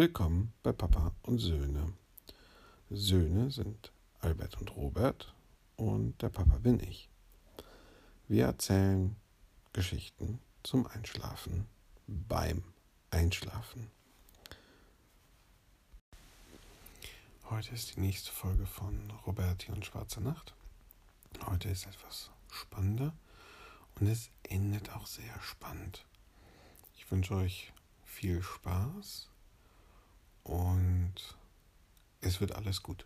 Willkommen bei Papa und Söhne. Söhne sind Albert und Robert und der Papa bin ich. Wir erzählen Geschichten zum Einschlafen beim Einschlafen. Heute ist die nächste Folge von Roberti und Schwarze Nacht. Heute ist etwas spannender und es endet auch sehr spannend. Ich wünsche euch viel Spaß und es wird alles gut.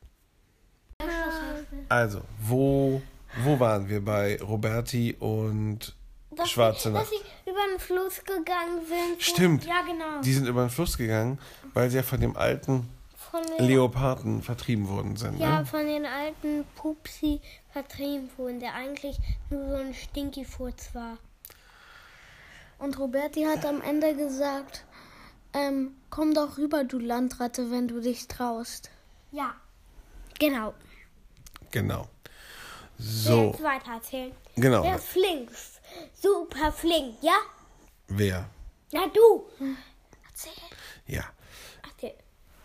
Also, wo, wo waren wir bei Roberti und Dass Schwarze sie, Nacht? Dass sie über den Fluss gegangen sind. Stimmt. Ja, genau. Die sind über den Fluss gegangen, weil sie ja von dem alten von den, Leoparden vertrieben worden sind. ja, Ne? von den alten Pupsi vertrieben wurden, der eigentlich nur so ein Stinky-Furz war. Und Roberti hat am Ende gesagt, ähm, komm doch rüber, du Landratte, wenn du dich traust. Ja. Genau. Genau. So. Jetzt weiter erzählen. genau. Der ist flink. Super flink, ja? Wer? Na du. Erzähl. Ja. Erzähl.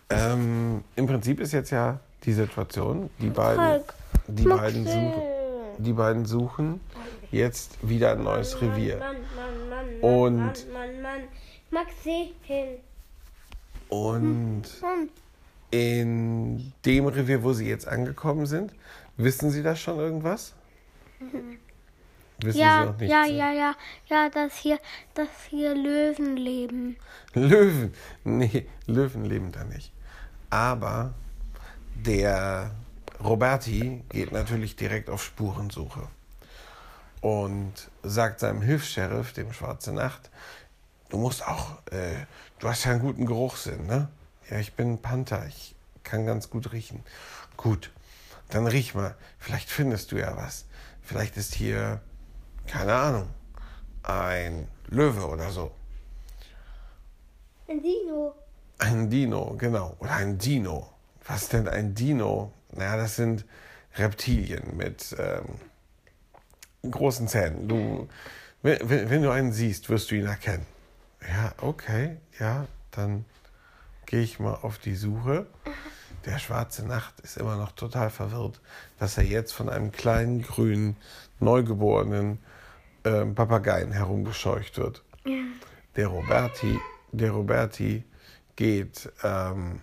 Ähm, Im Prinzip ist jetzt ja die Situation, die beiden, die beiden, suchen, die beiden suchen jetzt wieder ein neues Revier. Mann, Mann, Mann, Mann, Und- Mann, Mann, Mann. Maxi hin. Und Mann. in dem Revier, wo sie jetzt angekommen sind, wissen Sie da schon irgendwas? Wissen Sie Ja, noch nicht? ja, ja, ja, ja, dass hier, dass hier Löwen leben. Löwen. Nee, Löwen leben da nicht. Aber der Roberti geht natürlich direkt auf Spurensuche und sagt seinem Hilfs-Sheriff, dem Schwarze Nacht, du musst auch, äh, du hast ja einen guten Geruchssinn, ne? Ja, ich bin ein Panther, ich kann ganz gut riechen. Gut, dann riech mal, vielleicht findest du ja was. Vielleicht ist hier, keine Ahnung, ein Löwe oder so. Ein Dino. Ein Dino, genau. Oder ein Dino. Was ist denn ein Dino? Naja, das sind Reptilien mit ähm, großen Zähnen. Du, wenn, wenn wenn du einen siehst, wirst du ihn erkennen. Ja, okay, ja, dann gehe ich mal auf die Suche. Der schwarze Nacht ist immer noch total verwirrt, dass er jetzt von einem kleinen, grünen, neugeborenen ähm, Papageien herumgescheucht wird. Der Roberti, der Roberti geht ähm,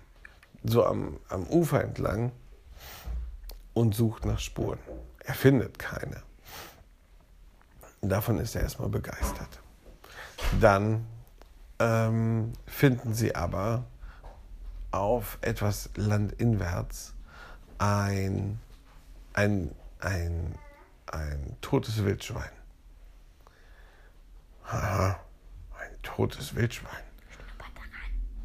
so am, am Ufer entlang und sucht nach Spuren. Er findet keine. Davon ist er erstmal begeistert. Dann ähm, finden sie aber auf etwas landinwärts ein, ein, ein, ein totes Wildschwein. Haha, ein totes Wildschwein.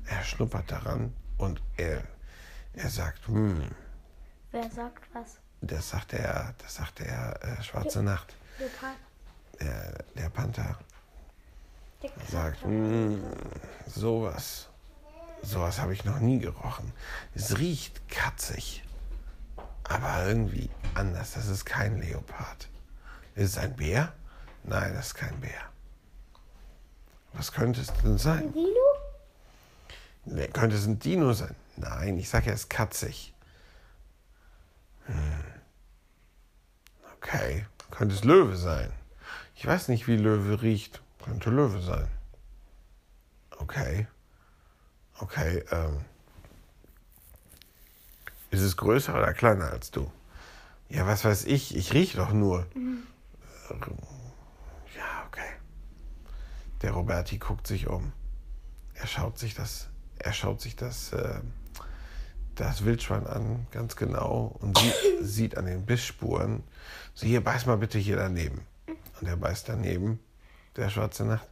Er schnuppert daran und er, er sagt, hm, Wer sagt was? das sagt der, das sagt der äh, Schwarze Nacht, Leopard. der, der Panther. Sagt, "Mm, sowas, sowas habe ich noch nie gerochen. Es riecht katzig, aber irgendwie anders. Das ist kein Leopard. Ist es ein Bär? Nein, das ist kein Bär. Was könnte es denn sein? Dino? Nee, könnte es ein Dino sein? Nein, ich sage ja, es ist katzig. Hm. Okay, könnte es Löwe sein? Ich weiß nicht, wie Löwe riecht. Könnte Löwe sein. Okay. Okay, ähm. Ist es größer oder kleiner als du? Ja, was weiß ich? Ich rieche doch nur. Ja, okay. Der Roberti guckt sich um. Er schaut sich das, er schaut sich das, äh, das Wildschwein an, ganz genau, und sieht, sieht an den Bissspuren. So, hier, beiß mal bitte hier daneben. Und er beißt daneben, der schwarze Nacht.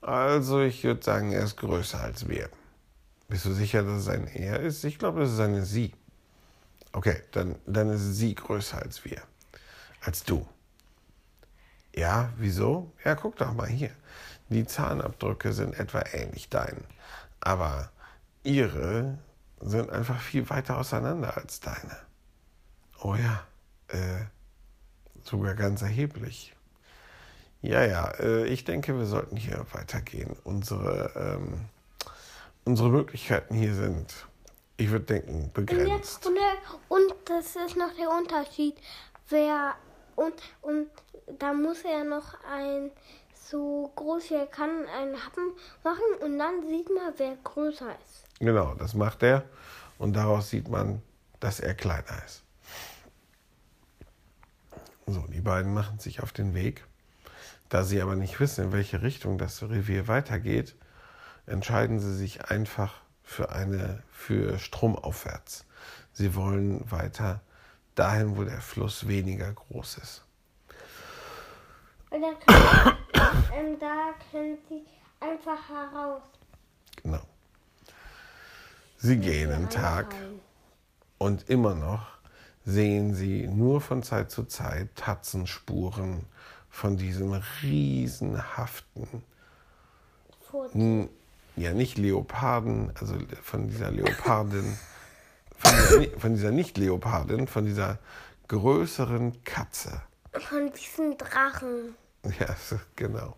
Also, ich würde sagen, er ist größer als wir. Bist du sicher, dass es ein Er ist? Ich glaube, das ist eine Sie. Okay, dann, dann ist sie größer als wir. Als du. Ja, wieso? Ja, guck doch mal hier. Die Zahnabdrücke sind etwa ähnlich deinen. Aber ihre sind einfach viel weiter auseinander als deine. Oh ja, äh, sogar ganz erheblich. Ja, ja, äh, ich denke, wir sollten hier weitergehen. Unsere, ähm, unsere Möglichkeiten hier sind, ich würde denken, Und, begrenzt. und, der, und das ist noch der Unterschied. Wer und, und da muss er noch ein so groß wie er kann einen Happen machen und dann sieht man, wer größer ist. Genau, das macht er. Und daraus sieht man, dass er kleiner ist. So, die beiden machen sich auf den Weg. Da sie aber nicht wissen, in welche Richtung das Revier weitergeht, entscheiden sie sich einfach für eine für stromaufwärts. Sie wollen weiter dahin, wo der Fluss weniger groß ist. Und dann ähm, da können sie einfach heraus. Genau. Sie gehen einen Tag Rein. und immer noch sehen sie nur von Zeit zu Zeit Tatzenspuren von diesem riesenhaften, Furz. n- ja nicht Leoparden, also von dieser Leopardin, von dieser, von dieser nicht Leopardin, von dieser größeren Katze. Von diesen Drachen. Ja, genau.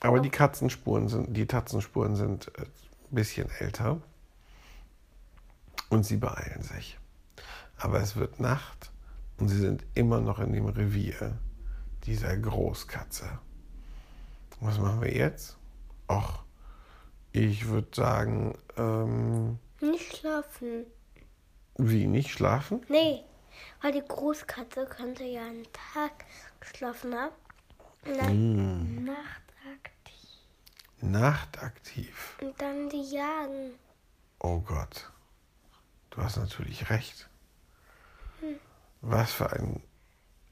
Aber die Katzenspuren sind, die Tatzenspuren sind äh, ein bisschen älter und sie beeilen sich. Aber es wird Nacht und sie sind immer noch in dem Revier dieser Großkatze. Was machen wir jetzt? Och, ich würde sagen, ähm, Nicht schlafen. wie nicht schlafen? Nee, weil die Großkatze könnte ja einen Tag geschlafen haben. Und dann nachtaktiv. Nachtaktiv. Und dann die jagen. Oh Gott, du hast natürlich recht. Was für ein.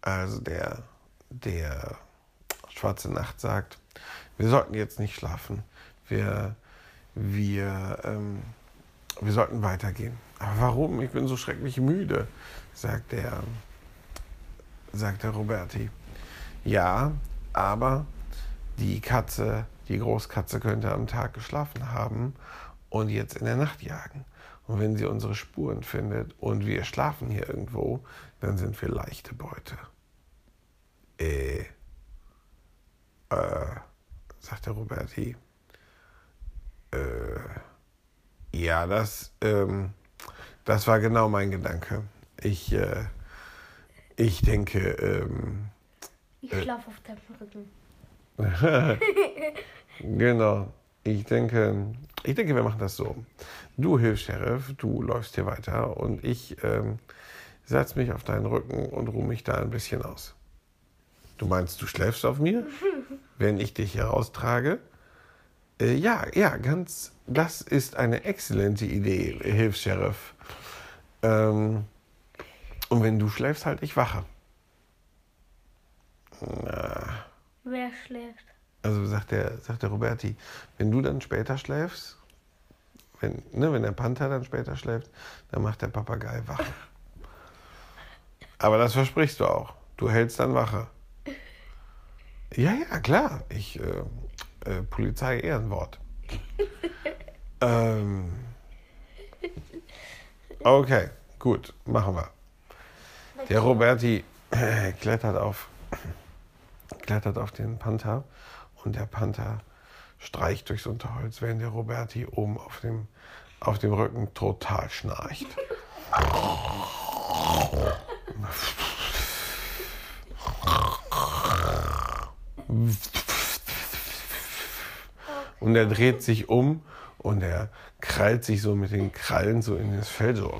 Also der, der Schwarze Nacht sagt, wir sollten jetzt nicht schlafen. Wir, wir, ähm, wir sollten weitergehen. Aber warum? Ich bin so schrecklich müde, sagt der, sagt der Roberti. Ja, aber die Katze, die Großkatze könnte am Tag geschlafen haben und jetzt in der Nacht jagen. Und wenn sie unsere Spuren findet und wir schlafen hier irgendwo, dann sind wir leichte Beute. Äh, äh, sagt der Roberti. Äh, ja, das, ähm, das war genau mein Gedanke. Ich, äh, ich denke, ähm, Ich schlafe auf deinem Rücken. Genau. Ich denke, ich denke, wir machen das so. Du hilfst Sheriff, du läufst hier weiter und ich ähm, setz mich auf deinen Rücken und ruhe mich da ein bisschen aus. Du meinst, du schläfst auf mir, wenn ich dich hier raustrage? Äh, ja, ja, ganz. Das ist eine exzellente Idee, hilfst Sheriff. Ähm, und wenn du schläfst, halt ich wache. Na. Wer schläft? Also sagt der, sagt der Roberti, wenn du dann später schläfst, wenn, ne, wenn der Panther dann später schläft, dann macht der Papagei Wache. Aber das versprichst du auch. Du hältst dann Wache. Ja, ja, klar. Ich, äh, äh, Polizei Ehrenwort. ähm, okay, gut, machen wir. Der Roberti äh, klettert auf, klettert auf den Panther und der Panther streicht durchs Unterholz, während der Roberti oben auf dem, auf dem Rücken total schnarcht. Und er dreht sich um und er krallt sich so mit den Krallen so in das Fell so.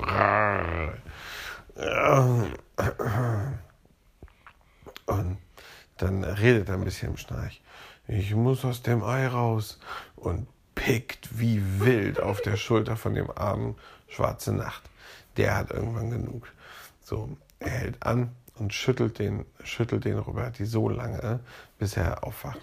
Und dann redet er ein bisschen im Schnarch. Ich muss aus dem Ei raus und pickt wie wild auf der Schulter von dem armen Schwarze Nacht. Der hat irgendwann genug. So, er hält an und schüttelt den, schüttelt den Roberti so lange, bis er aufwacht.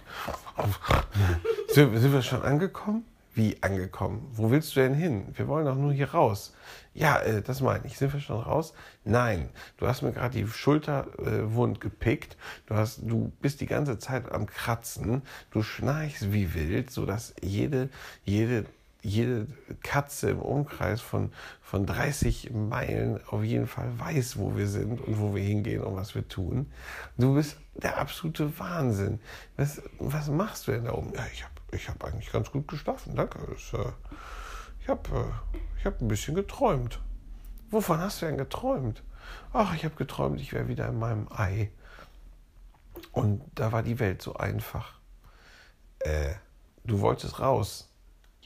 Sind, sind wir schon angekommen? Wie angekommen? Wo willst du denn hin? Wir wollen doch nur hier raus. Ja, äh, das meine ich. Sind wir schon raus? Nein. Du hast mir gerade die Schulter äh, gepickt. Du, hast, du bist die ganze Zeit am Kratzen. Du schnarchst wie wild, sodass jede, jede, jede Katze im Umkreis von, von 30 Meilen auf jeden Fall weiß, wo wir sind und wo wir hingehen und was wir tun. Du bist der absolute Wahnsinn. Was, was machst du denn da oben? Ja, ich habe ich habe eigentlich ganz gut geschlafen, danke. Das, äh, ich habe äh, hab ein bisschen geträumt. Wovon hast du denn geträumt? Ach, ich habe geträumt, ich wäre wieder in meinem Ei. Und da war die Welt so einfach. Äh, du wolltest raus.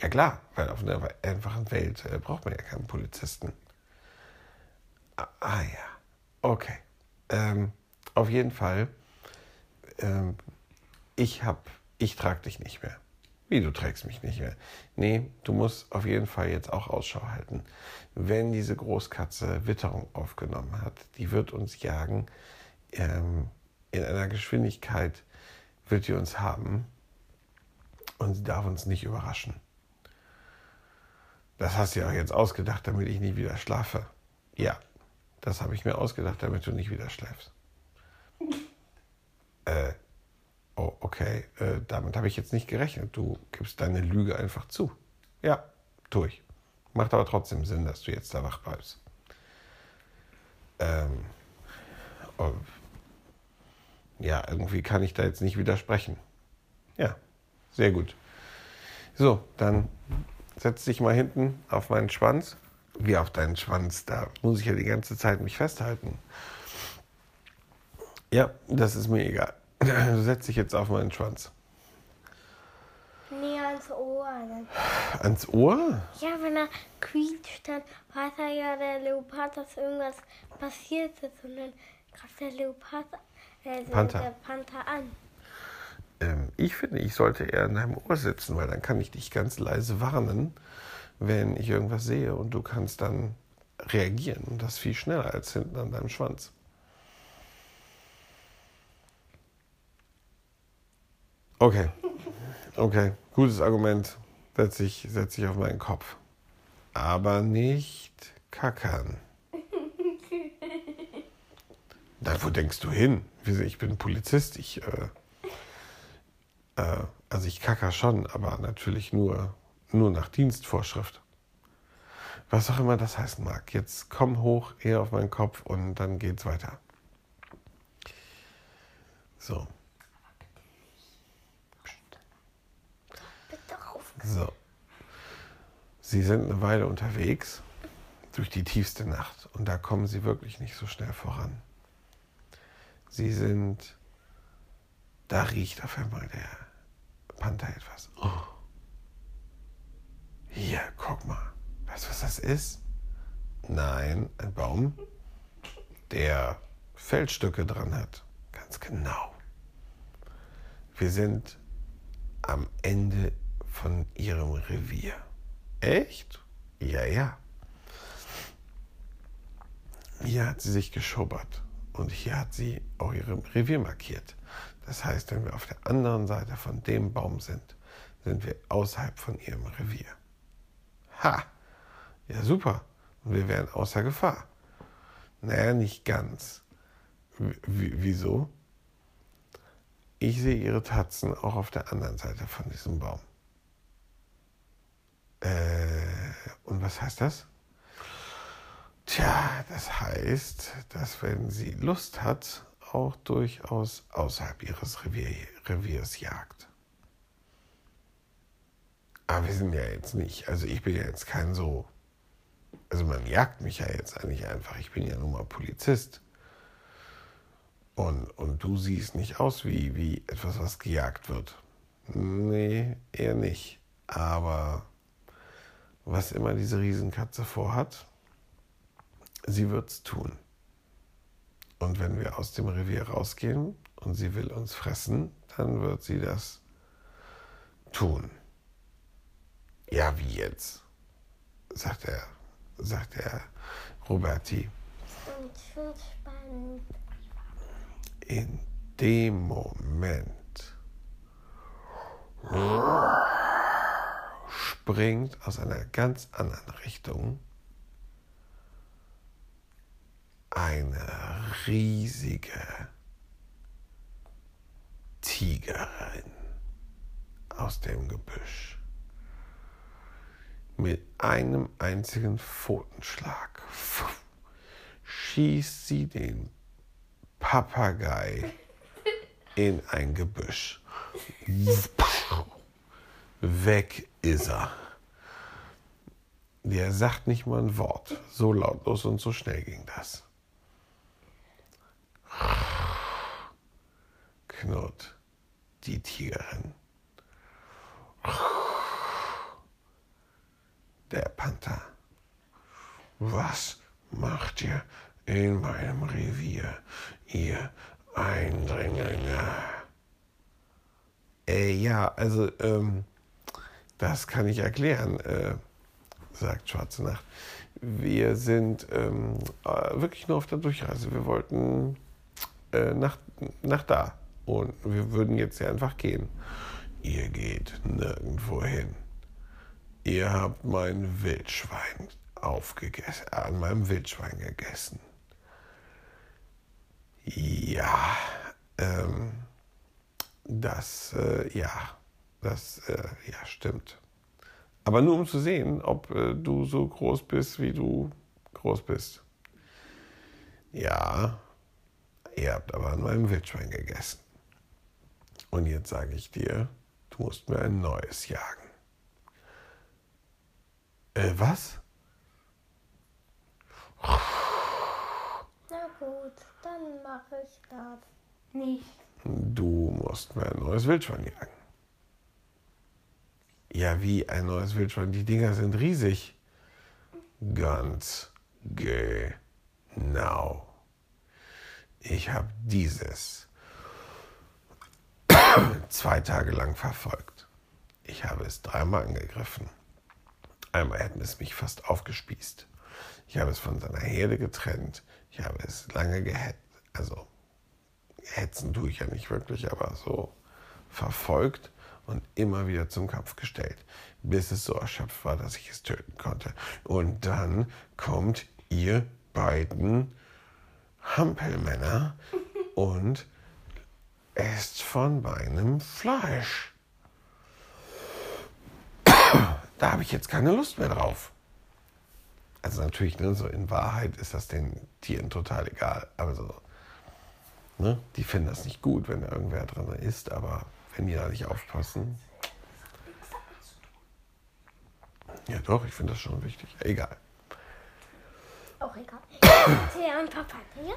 Ja klar, weil auf einer einfachen Welt äh, braucht man ja keinen Polizisten. Ah, ah ja, okay. Ähm, auf jeden Fall, ähm, ich hab, ich trage dich nicht mehr. Wie, du trägst mich nicht mehr? Nee, du musst auf jeden Fall jetzt auch Ausschau halten. Wenn diese Großkatze Witterung aufgenommen hat, die wird uns jagen. Ähm, in einer Geschwindigkeit wird die uns haben und sie darf uns nicht überraschen. Das hast du ja auch jetzt ausgedacht, damit ich nicht wieder schlafe. Ja, das habe ich mir ausgedacht, damit du nicht wieder schläfst. Äh, oh, okay, äh, damit habe ich jetzt nicht gerechnet. Du gibst deine Lüge einfach zu. Ja, tue ich. Macht aber trotzdem Sinn, dass du jetzt da wach bleibst. Ähm, oh, ja, irgendwie kann ich da jetzt nicht widersprechen. Ja, sehr gut. So, dann setz dich mal hinten auf meinen Schwanz. Wie auf deinen Schwanz, da muss ich ja die ganze Zeit mich festhalten. Ja, das ist mir egal. Du setz dich jetzt auf meinen Schwanz. Nee, ans Ohr. Ans Ohr? Ja, wenn er quietscht, dann weiß er ja der Leopard, dass irgendwas passiert ist. Und dann greift der Leopard, äh, Panther. der Panther an. Ähm, ich finde, ich sollte eher in deinem Ohr sitzen, weil dann kann ich dich ganz leise warnen, wenn ich irgendwas sehe und du kannst dann reagieren. Und das viel schneller als hinten an deinem Schwanz. Okay. Okay, gutes Argument. Setz ich, setz ich auf meinen Kopf. Aber nicht kackern. Na, wo denkst du hin? Ich bin Polizist. Ich, äh, äh, also ich kacker schon, aber natürlich nur, nur nach Dienstvorschrift. Was auch immer das heißen mag. Jetzt komm hoch, eher auf meinen Kopf und dann geht's weiter. So. So. Sie sind eine Weile unterwegs durch die tiefste Nacht und da kommen sie wirklich nicht so schnell voran. Sie sind. Da riecht auf einmal der Panther etwas. Oh. Hier, guck mal. Weißt du, was das ist? Nein, ein Baum, der Feldstücke dran hat. Ganz genau. Wir sind am Ende von ihrem Revier. Echt? Ja, ja. Hier hat sie sich geschubbert und hier hat sie auch ihr Revier markiert. Das heißt, wenn wir auf der anderen Seite von dem Baum sind, sind wir außerhalb von ihrem Revier. Ha! Ja, super. Und wir wären außer Gefahr. Naja, nicht ganz. W wieso? Ich sehe ihre Tatzen auch auf der anderen Seite von diesem Baum. Äh, und was heißt das? Tja, das heißt, dass wenn sie Lust hat, auch durchaus außerhalb ihres Revier, Reviers jagt. Aber wir sind ja jetzt nicht, also ich bin ja jetzt kein so, also man jagt mich ja jetzt eigentlich einfach, ich bin ja nun mal Polizist. Und, und du siehst nicht aus wie, wie etwas, was gejagt wird. Nee, eher nicht. Aber was immer diese Riesenkatze vorhat, sie wird's tun. Und wenn wir aus dem Revier rausgehen und sie will uns fressen, dann wird sie das tun. Ja, wie jetzt? sagt er, sagt er Roberti. Und schon spannend. In dem Moment springt aus einer ganz anderen Richtung eine riesige Tigerin aus dem Gebüsch. Mit einem einzigen Pfotenschlag schießt sie den Papagei in ein Gebüsch. weg ist er. Der sagt nicht mal ein Wort. So lautlos und so schnell ging das. Knurrt die Tigerin. Der Panther. Was macht ihr in meinem Revier, ihr Eindringlinge? Äh, ja, also, ähm, das kann ich erklären, äh, sagt Schwarze Nacht. Wir sind ähm, äh, wirklich nur auf der Durchreise. Wir wollten äh, nach, nach da. Und wir würden jetzt ja einfach gehen. Ihr geht nirgendwo hin. Ihr habt mein Wildschwein aufgegessen, an meinem Wildschwein gegessen. Ja, ähm, das, äh, ja, das, äh, ja, stimmt. Aber nur um zu sehen, ob äh, du so groß bist, wie du groß bist. Ja, ihr habt aber an meinem Wildschwein gegessen. Und jetzt sage ich dir, du musst mir ein neues jagen. Äh, was? Na gut, dann mache ich das nicht. Du musst mir ein neues Wildschwein jagen. Ja, wie ein neues Wildschwein? Die Dinger sind riesig. Ganz genau. Ich habe dieses zwei Tage lang verfolgt. Ich habe es dreimal angegriffen. Einmal hätten es mich fast aufgespießt. Ich habe es von seiner Herde getrennt. Ich habe es lange gehetzt. Also, hetzen tue ich ja nicht wirklich, aber so verfolgt und immer wieder zum Kampf gestellt, bis es so erschöpft war, dass ich es töten konnte. Und dann kommt ihr beiden Hampelmänner und esst von meinem Fleisch. Da habe ich jetzt keine Lust mehr drauf. Also natürlich, ne, so in Wahrheit ist das den Tieren total egal. Aber ne, die finden das nicht gut, wenn irgendwer drin ist, aber wenn die da nicht aufpassen. Ja doch, ich finde das schon wichtig. Egal. Auch egal. Erzähl an Papa, ja?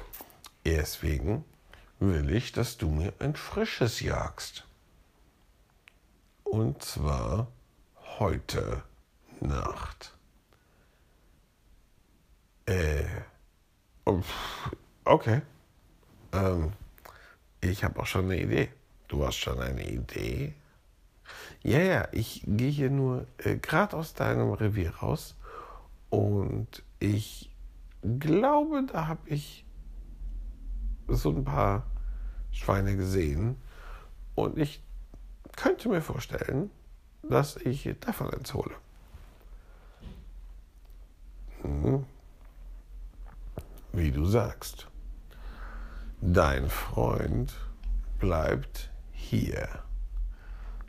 Deswegen will ich, dass du mir ein frisches jagst. Und zwar heute Nacht. Äh. Okay. Ähm, ich habe auch schon eine Idee. Du hast schon eine Idee? Ja, ja, ich gehe hier nur äh, gerade aus deinem Revier raus und ich glaube, da habe ich so ein paar Schweine gesehen und ich könnte mir vorstellen, dass ich davon eins hole. Hm. Wie du sagst. Dein Freund bleibt hier.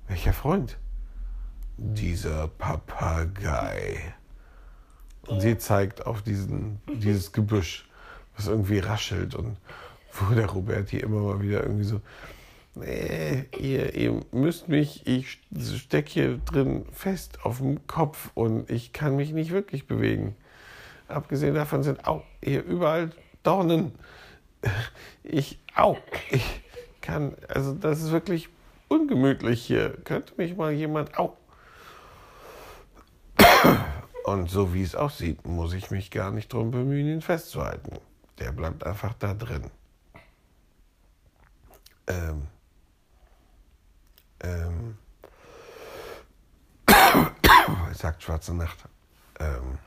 Welcher Freund? Dieser Papagei. Und sie zeigt auf diesen, dieses Gebüsch, was irgendwie raschelt und wo der Roberti immer mal wieder irgendwie so, nee, ihr, ihr müsst mich, ich stecke hier drin fest auf dem Kopf und ich kann mich nicht wirklich bewegen. Abgesehen davon sind auch hier überall Dornen. Ich, au, ich kann, also das ist wirklich ungemütlich hier. Könnte mich mal jemand, au. Und so wie es aussieht, muss ich mich gar nicht drum bemühen, ihn festzuhalten. Der bleibt einfach da drin. Ähm, ähm, sagt Schwarze Nacht. Ähm,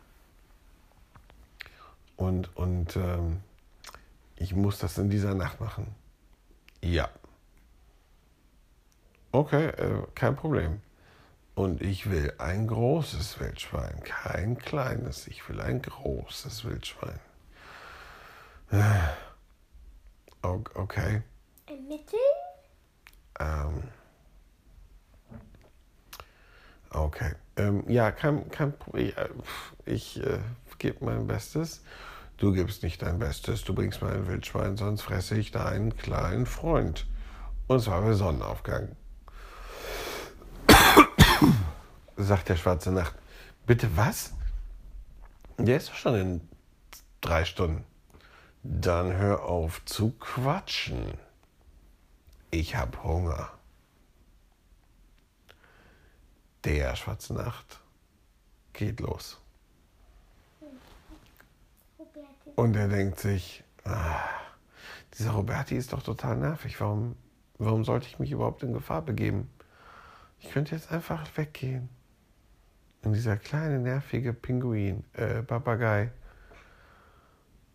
und und ähm, ich muss das in dieser Nacht machen. Ja. Okay, äh, kein Problem. Und ich will ein großes Wildschwein, kein kleines. Ich will ein großes Wildschwein. Äh, okay. Ein Mittel? Ähm, okay. Ähm, ja, kein, kein Problem. Ich, äh, gebe mein Bestes. Du gibst nicht dein Bestes. Du bringst mir ein Wildschwein, sonst fresse ich deinen kleinen Freund. Und zwar bei Sonnenaufgang. Sagt der schwarze Nacht. Bitte was? Der ist doch schon in drei Stunden. Dann hör auf zu quatschen. Ich hab Hunger. Der schwarze Nacht geht los. Und er denkt sich, ah, dieser Roberti ist doch total nervig. Warum, warum sollte ich mich überhaupt in Gefahr begeben? Ich könnte jetzt einfach weggehen. Und dieser kleine, nervige Pinguin, äh, Papagei,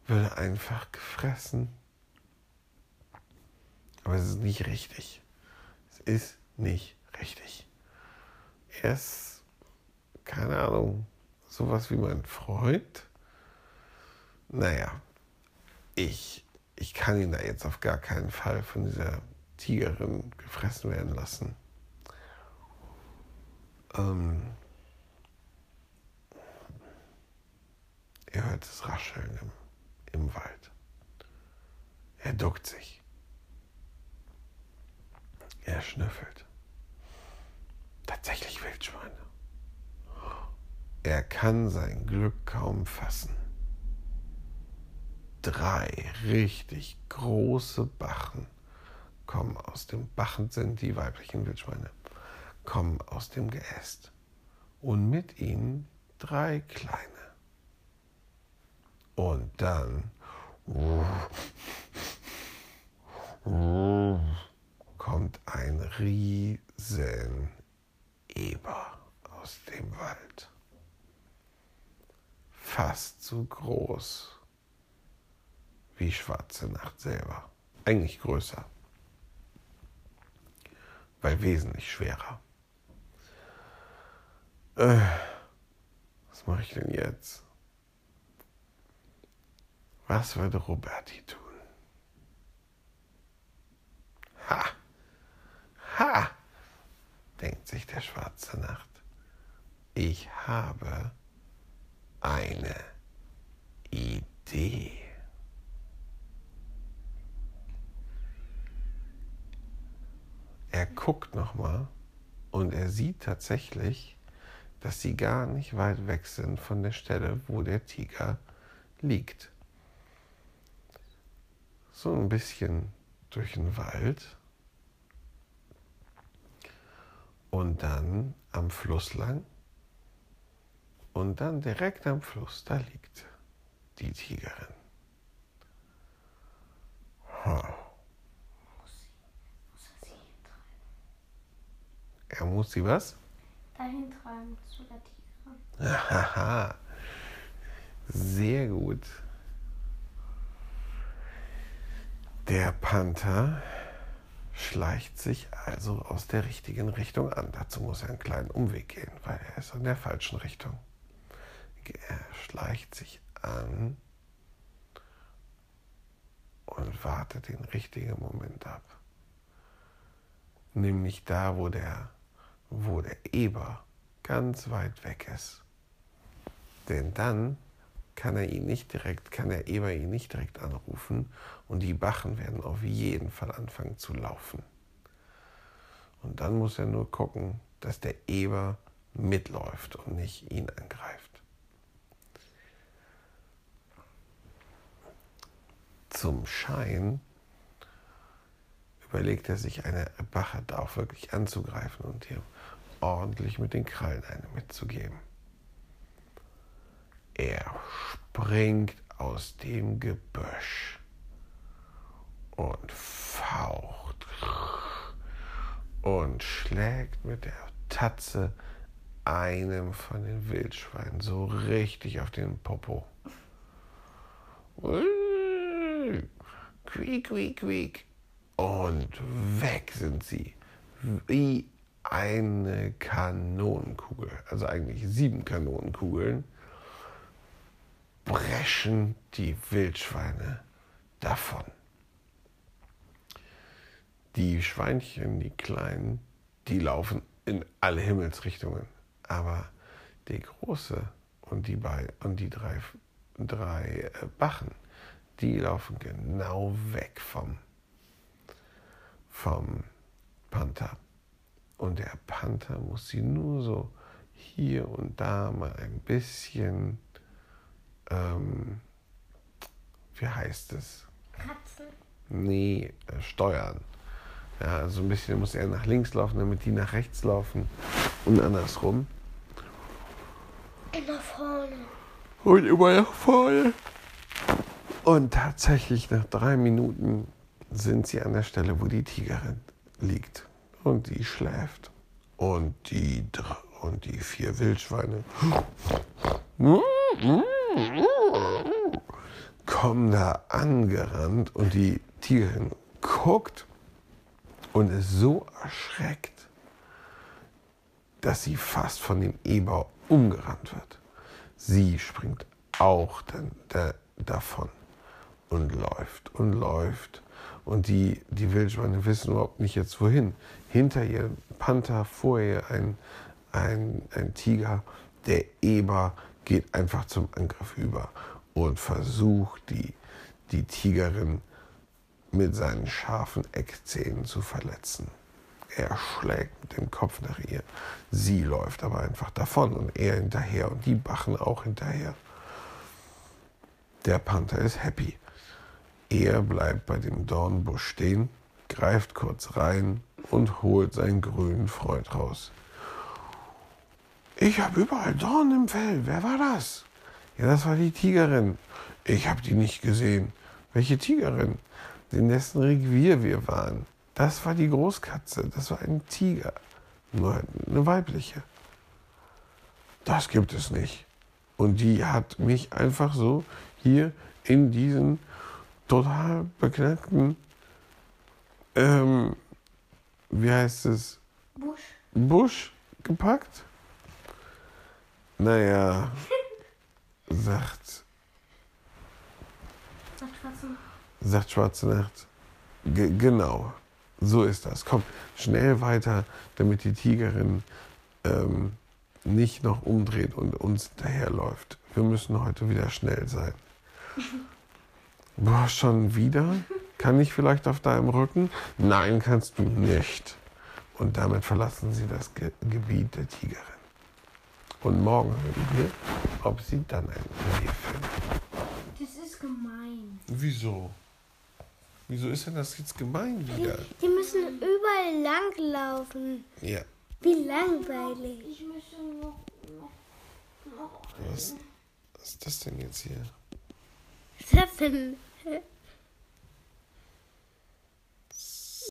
würde einfach gefressen. Aber es ist nicht richtig. Es ist nicht richtig. Er ist, keine Ahnung, sowas wie mein Freund. Naja, ich, ich kann ihn da jetzt auf gar keinen Fall von dieser Tigerin gefressen werden lassen. Ähm, er hört das Rascheln im, im Wald. Er duckt sich. Er schnüffelt. Tatsächlich Wildschweine. Er kann sein Glück kaum fassen. Drei richtig große Bachen kommen aus dem Bachen sind die weiblichen Wildschweine kommen aus dem Geäst und mit ihnen drei kleine. Und dann kommt ein riesen Eber aus dem Wald. Fast so groß wie Schwarze Nacht selber. Eigentlich größer, weil wesentlich schwerer. Äh, was mache ich denn jetzt? Was würde Roberti tun? Ha! Ha! denkt sich der schwarze Nacht. Ich habe eine Idee. Er guckt nochmal und er sieht tatsächlich dass sie gar nicht weit weg sind von der Stelle, wo der Tiger liegt. So ein bisschen durch den Wald und dann am Fluss lang und dann direkt am Fluss, da liegt die Tigerin. Er muss sie was? Dahin tragen zu der Tigerin. Sehr gut. Der Panther schleicht sich also aus der richtigen Richtung an. Dazu muss er einen kleinen Umweg gehen, weil er ist in der falschen Richtung. Er schleicht sich an und wartet den richtigen Moment ab. Nämlich da, wo der wo der Eber ganz weit weg ist. Denn dann kann er ihn nicht direkt, kann der Eber ihn nicht direkt anrufen und die Bachen werden auf jeden Fall anfangen zu laufen. Und dann muss er nur gucken, dass der Eber mitläuft und nicht ihn angreift. Zum Schein überlegt er sich, eine Bache da auch wirklich anzugreifen und hier ordentlich mit den Krallen eine mitzugeben. Er springt aus dem Gebüsch und faucht und schlägt mit der Tatze einem von den Wildschweinen so richtig auf den Popo. Quiek, quiek, quiek. Und weg sind sie. Wie eine Kanonenkugel, also eigentlich sieben Kanonenkugeln, brechen die Wildschweine davon. Die Schweinchen, die kleinen, die laufen in alle Himmelsrichtungen. Aber die große und die, bei, und die drei, drei äh, Bachen, die laufen genau weg vom, vom Panther. Und der Panther muss sie nur so hier und da mal ein bisschen, ähm, wie heißt es? Katzen. Nee, äh, steuern. Ja, also ein bisschen muss er nach links laufen, damit die nach rechts laufen und andersrum. Immer vorne. Und immer nach vorne. Und tatsächlich nach drei Minuten sind sie an der Stelle, wo die Tigerin liegt. Und die schläft. Und die, und die vier Wildschweine kommen da angerannt und die Tigerin guckt und ist so erschreckt, dass sie fast von dem Eber umgerannt wird. Sie springt auch dann da, davon und läuft und läuft. Und die, die Wildschweine wissen überhaupt nicht jetzt wohin. Hinter ihr ein Panther, vor ihr ein, ein, ein Tiger. Der Eber geht einfach zum Angriff über und versucht, die, die Tigerin mit seinen scharfen Eckzähnen zu verletzen. Er schlägt mit dem Kopf nach ihr. Sie läuft aber einfach davon und er hinterher und die Bachen auch hinterher. Der Panther ist happy. Er bleibt bei dem Dornbusch stehen, greift kurz rein und holt seinen grünen Freund raus. Ich habe überall Dornen im Fell. Wer war das? Ja, das war die Tigerin. Ich habe die nicht gesehen. Welche Tigerin? In dessen Revier wir waren. Das war die Großkatze. Das war ein Tiger. Nur eine weibliche. Das gibt es nicht. Und die hat mich einfach so hier in diesen total beknackten, ähm, wie heißt es, Busch. Busch gepackt. Naja, sagt, Sagt Schwarzen. sagt Schwarze Nacht. Ge genau, so ist das. Komm, schnell weiter, damit die Tigerin ähm, nicht noch umdreht und uns hinterherläuft. Wir müssen heute wieder schnell sein. Boah, schon wieder? Kann ich vielleicht auf deinem Rücken? Nein, kannst du nicht. Und damit verlassen sie das Ge Gebiet der Tigerin. Und morgen hören wir, ob sie dann ein Reh finden. Das ist gemein. Wieso? Wieso ist denn das jetzt gemein wieder? Die müssen überall lang laufen. Ja, Wie langweilig. Ich möchte noch, noch, noch was, was ist das denn jetzt hier? Was ist das denn?